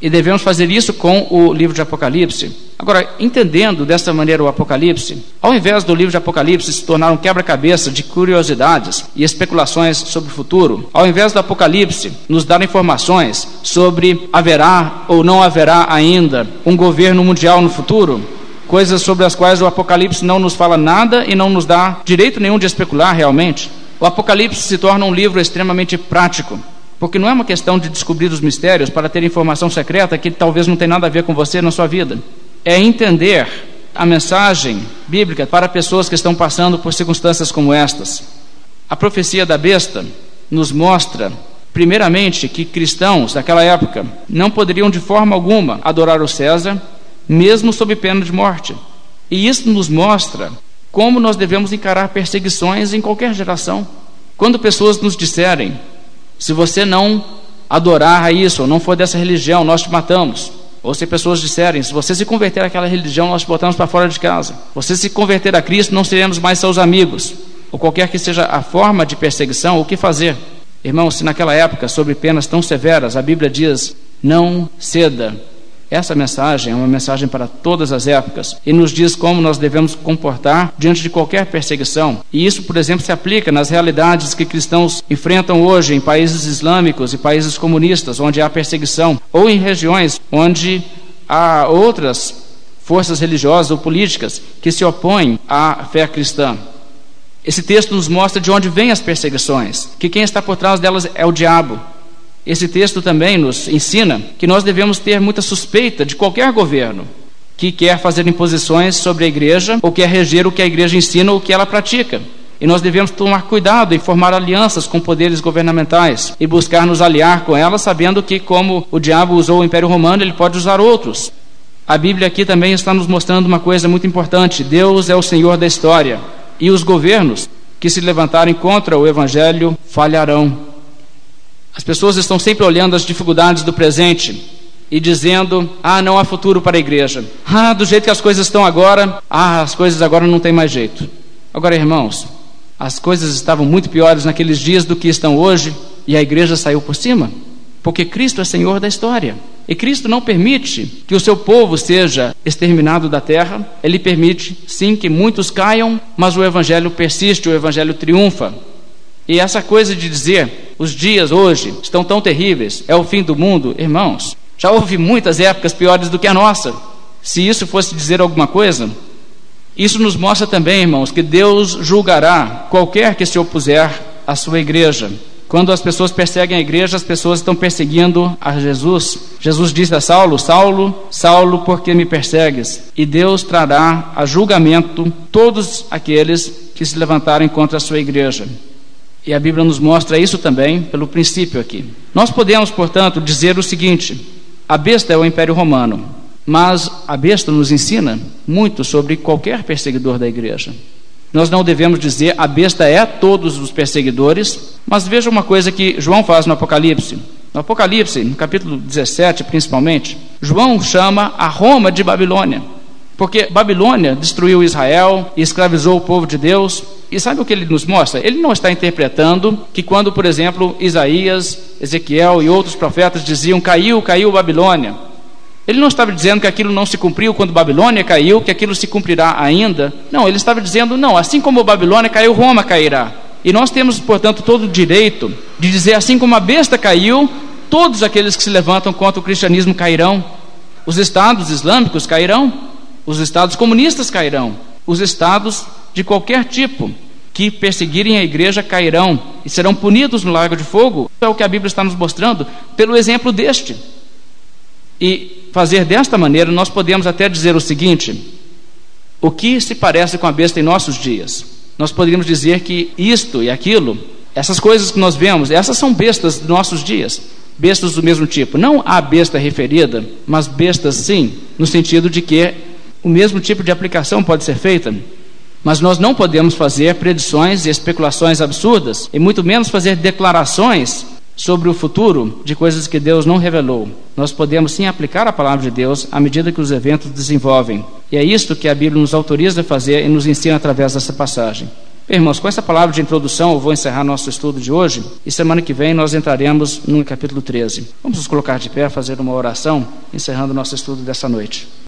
E devemos fazer isso com o livro de Apocalipse. Agora, entendendo dessa maneira o Apocalipse, ao invés do livro de Apocalipse se tornar um quebra-cabeça de curiosidades e especulações sobre o futuro, ao invés do Apocalipse nos dar informações sobre haverá ou não haverá ainda um governo mundial no futuro, coisas sobre as quais o Apocalipse não nos fala nada e não nos dá direito nenhum de especular realmente. O Apocalipse se torna um livro extremamente prático, porque não é uma questão de descobrir os mistérios para ter informação secreta que talvez não tenha nada a ver com você na sua vida. É entender a mensagem bíblica para pessoas que estão passando por circunstâncias como estas. A profecia da besta nos mostra, primeiramente, que cristãos daquela época não poderiam de forma alguma adorar o César mesmo sob pena de morte. E isso nos mostra como nós devemos encarar perseguições em qualquer geração. Quando pessoas nos disserem, Se você não adorar a isso, ou não for dessa religião, nós te matamos. Ou se pessoas disserem, se você se converter àquela religião, nós te botamos para fora de casa. Você se converter a Cristo, não seremos mais seus amigos. Ou qualquer que seja a forma de perseguição, o que fazer? Irmãos, se naquela época, sobre penas tão severas, a Bíblia diz: não ceda essa mensagem é uma mensagem para todas as épocas e nos diz como nós devemos comportar diante de qualquer perseguição. E isso, por exemplo, se aplica nas realidades que cristãos enfrentam hoje em países islâmicos e países comunistas, onde há perseguição, ou em regiões onde há outras forças religiosas ou políticas que se opõem à fé cristã. Esse texto nos mostra de onde vêm as perseguições, que quem está por trás delas é o diabo. Esse texto também nos ensina que nós devemos ter muita suspeita de qualquer governo que quer fazer imposições sobre a igreja ou quer reger o que a igreja ensina ou o que ela pratica. E nós devemos tomar cuidado em formar alianças com poderes governamentais e buscar nos aliar com elas, sabendo que, como o diabo usou o Império Romano, ele pode usar outros. A Bíblia aqui também está nos mostrando uma coisa muito importante: Deus é o Senhor da história e os governos que se levantarem contra o Evangelho falharão. As pessoas estão sempre olhando as dificuldades do presente e dizendo: ah, não há futuro para a igreja. Ah, do jeito que as coisas estão agora, ah, as coisas agora não tem mais jeito. Agora, irmãos, as coisas estavam muito piores naqueles dias do que estão hoje e a igreja saiu por cima, porque Cristo é Senhor da história. E Cristo não permite que o seu povo seja exterminado da terra, ele permite, sim, que muitos caiam, mas o evangelho persiste, o evangelho triunfa. E essa coisa de dizer os dias hoje estão tão terríveis, é o fim do mundo, irmãos, já houve muitas épocas piores do que a nossa. Se isso fosse dizer alguma coisa, isso nos mostra também, irmãos, que Deus julgará qualquer que se opuser à sua igreja. Quando as pessoas perseguem a igreja, as pessoas estão perseguindo a Jesus. Jesus disse a Saulo: Saulo, Saulo, por que me persegues? E Deus trará a julgamento todos aqueles que se levantarem contra a sua igreja. E a Bíblia nos mostra isso também pelo princípio aqui. Nós podemos, portanto, dizer o seguinte: a besta é o Império Romano, mas a besta nos ensina muito sobre qualquer perseguidor da igreja. Nós não devemos dizer a besta é todos os perseguidores, mas veja uma coisa que João faz no Apocalipse. No Apocalipse, no capítulo 17 principalmente, João chama a Roma de Babilônia. Porque Babilônia destruiu Israel e escravizou o povo de Deus. E sabe o que ele nos mostra? Ele não está interpretando que quando, por exemplo, Isaías, Ezequiel e outros profetas diziam caiu, caiu Babilônia. Ele não estava dizendo que aquilo não se cumpriu quando Babilônia caiu, que aquilo se cumprirá ainda. Não, ele estava dizendo, não, assim como Babilônia caiu, Roma cairá. E nós temos, portanto, todo o direito de dizer, assim como a besta caiu, todos aqueles que se levantam contra o cristianismo cairão. Os estados islâmicos cairão. Os estados comunistas cairão, os estados de qualquer tipo que perseguirem a igreja cairão e serão punidos no lago de fogo. É o que a Bíblia está nos mostrando pelo exemplo deste. E fazer desta maneira, nós podemos até dizer o seguinte: o que se parece com a besta em nossos dias? Nós poderíamos dizer que isto e aquilo, essas coisas que nós vemos, essas são bestas dos nossos dias bestas do mesmo tipo. Não a besta referida, mas bestas sim, no sentido de que o mesmo tipo de aplicação pode ser feita, mas nós não podemos fazer predições e especulações absurdas, e muito menos fazer declarações sobre o futuro de coisas que Deus não revelou. Nós podemos sim aplicar a palavra de Deus à medida que os eventos desenvolvem. E é isto que a Bíblia nos autoriza a fazer e nos ensina através dessa passagem. Irmãos, com essa palavra de introdução, eu vou encerrar nosso estudo de hoje e semana que vem nós entraremos no capítulo 13. Vamos nos colocar de pé, fazer uma oração, encerrando nosso estudo dessa noite.